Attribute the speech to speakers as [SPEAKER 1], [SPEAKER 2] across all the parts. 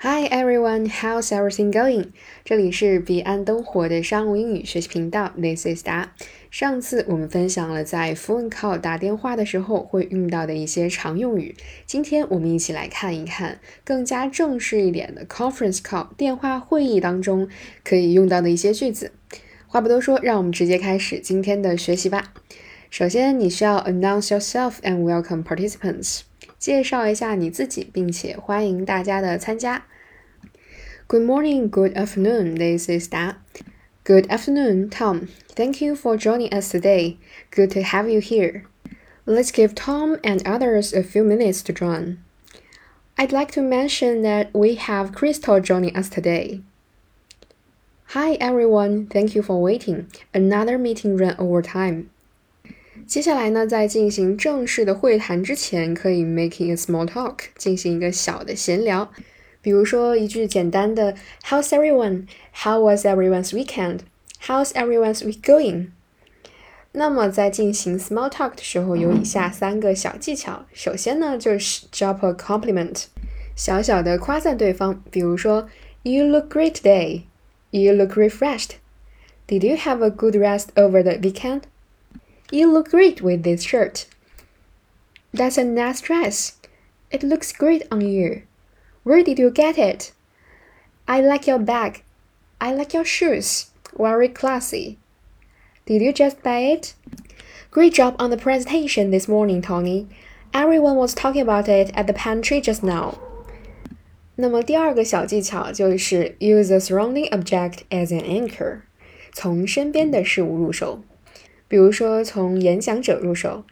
[SPEAKER 1] Hi everyone, how's everything going? 这里是彼岸灯火的商务英语学习频道，This is 达。上次我们分享了在 phone call 打电话的时候会用到的一些常用语，今天我们一起来看一看更加正式一点的 conference call 电话会议当中可以用到的一些句子。话不多说，让我们直接开始今天的学习吧。首先，你需要 announce yourself and welcome participants。介绍一下你自己，并且欢迎大家的参加。Good morning, good afternoon. This is Da. Good afternoon, Tom. Thank you for joining us today. Good to have you here. Let's give Tom and others a few minutes to join. I'd like to mention that we have Crystal joining us today. Hi everyone, thank you for waiting. Another meeting ran over time. 接下来呢，在进行正式的会谈之前，可以 making a small talk，进行一个小的闲聊。比如说一句简单的 How's everyone? How was everyone's weekend? How's everyone's week going? 那么在进行 small talk 的时候，有以下三个小技巧。首先呢，就是 drop a compliment，小小的夸赞对方。比如说 You look great today. You look refreshed. Did you have a good rest over the weekend? You look great with this shirt. That's a nice dress. It looks great on you. Where did you get it? I like your bag. I like your shoes. Very classy. Did you just buy it? Great job on the presentation this morning, Tony. Everyone was talking about it at the pantry just now. 那么第二个小技巧就是 use the surrounding object as an anchor，从身边的事物入手。 比如说，从演讲者入手。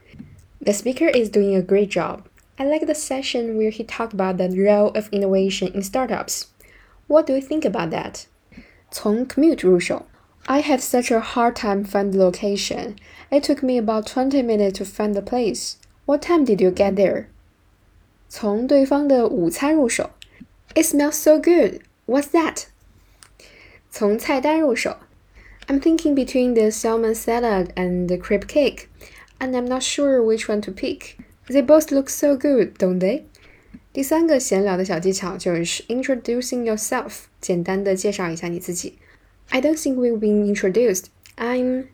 [SPEAKER 1] The speaker is doing a great job. I like the session where he talked about the role of innovation in startups. What do you think about that? 从 commute 入手。I had such a hard time finding the location. It took me about 20 minutes to find the place. What time did you get there? 从对方的午餐入手。It smells so good. What's that? 从菜单入手。 I'm thinking between the salmon salad and the crepe cake, and I'm not sure which one to pick. They both look so good, don't they? 第三个闲聊的小技巧就是 introducing yourself，简单的介绍一下你自己。I don't think we've been introduced. I'm.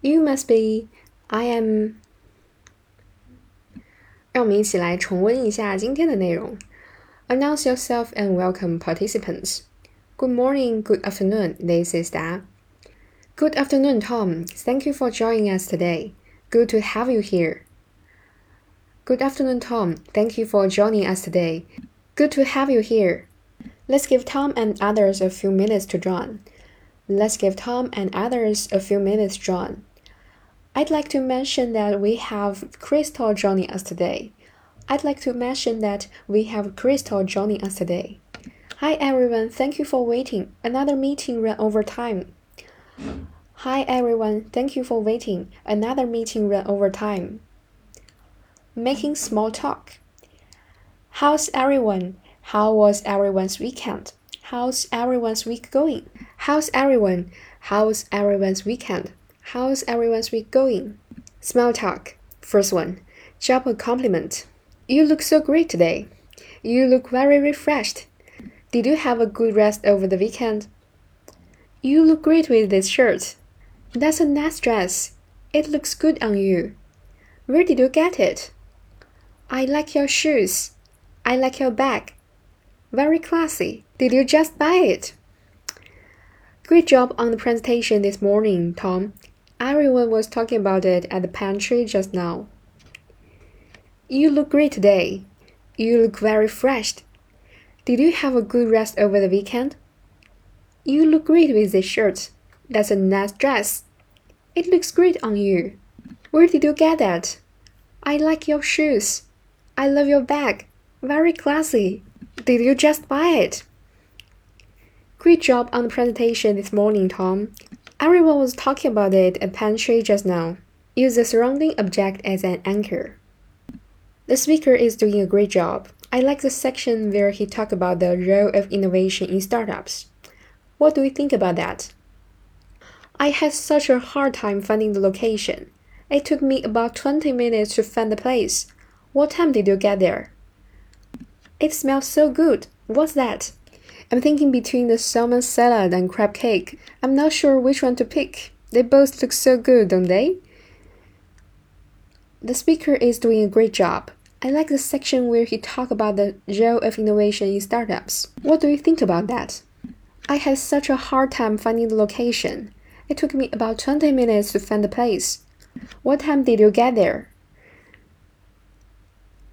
[SPEAKER 1] You must be. I am. 让我们一起来重温一下今天的内容。Announce yourself and welcome participants. Good morning, good afternoon. This is Da. Good afternoon, Tom. Thank you for joining us today. Good to have you here. Good afternoon, Tom. Thank you for joining us today. Good to have you here. Let's give Tom and others a few minutes to join. Let's give Tom and others a few minutes to join. I'd like to mention that we have Crystal joining us today. I'd like to mention that we have Crystal joining us today. Hi everyone, thank you for waiting. Another meeting ran over time. Hi everyone, thank you for waiting. Another meeting ran over time. Making small talk. How's everyone? How was everyone's weekend? How's everyone's week going? How's everyone? How's everyone's weekend? How's everyone's week going? Small talk. First one. Drop a compliment. You look so great today. You look very refreshed. Did you have a good rest over the weekend? You look great with this shirt. That's a nice dress. It looks good on you. Where did you get it? I like your shoes. I like your bag. Very classy. Did you just buy it? Great job on the presentation this morning, Tom. Everyone was talking about it at the pantry just now. You look great today. You look very fresh. Did you have a good rest over the weekend? You look great with this shirt. That's a nice dress. It looks great on you. Where did you get that? I like your shoes. I love your bag. Very classy. Did you just buy it? Great job on the presentation this morning, Tom. Everyone was talking about it at pantry just now. Use the surrounding object as an anchor. The speaker is doing a great job. I like the section where he talked about the role of innovation in startups. What do you think about that? I had such a hard time finding the location. It took me about 20 minutes to find the place. What time did you get there? It smells so good. What's that? I'm thinking between the salmon salad and crab cake. I'm not sure which one to pick. They both look so good, don't they? The speaker is doing a great job. I like the section where he talked about the role of innovation in startups. What do you think about that? I had such a hard time finding the location. It took me about 20 minutes to find the place. What time did you get there?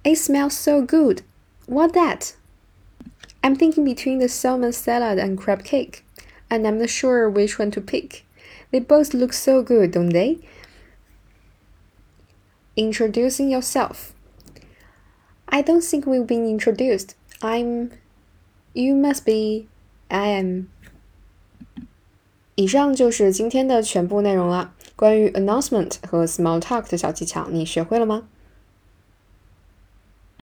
[SPEAKER 1] It smells so good. What that? I'm thinking between the salmon salad and crab cake, and I'm not sure which one to pick. They both look so good, don't they? Introducing yourself. I don't think we've been introduced. I'm. You must be. I am. 以上就是今天的全部内容了。关于 announcement 和 small talk 的小技巧，你学会了吗？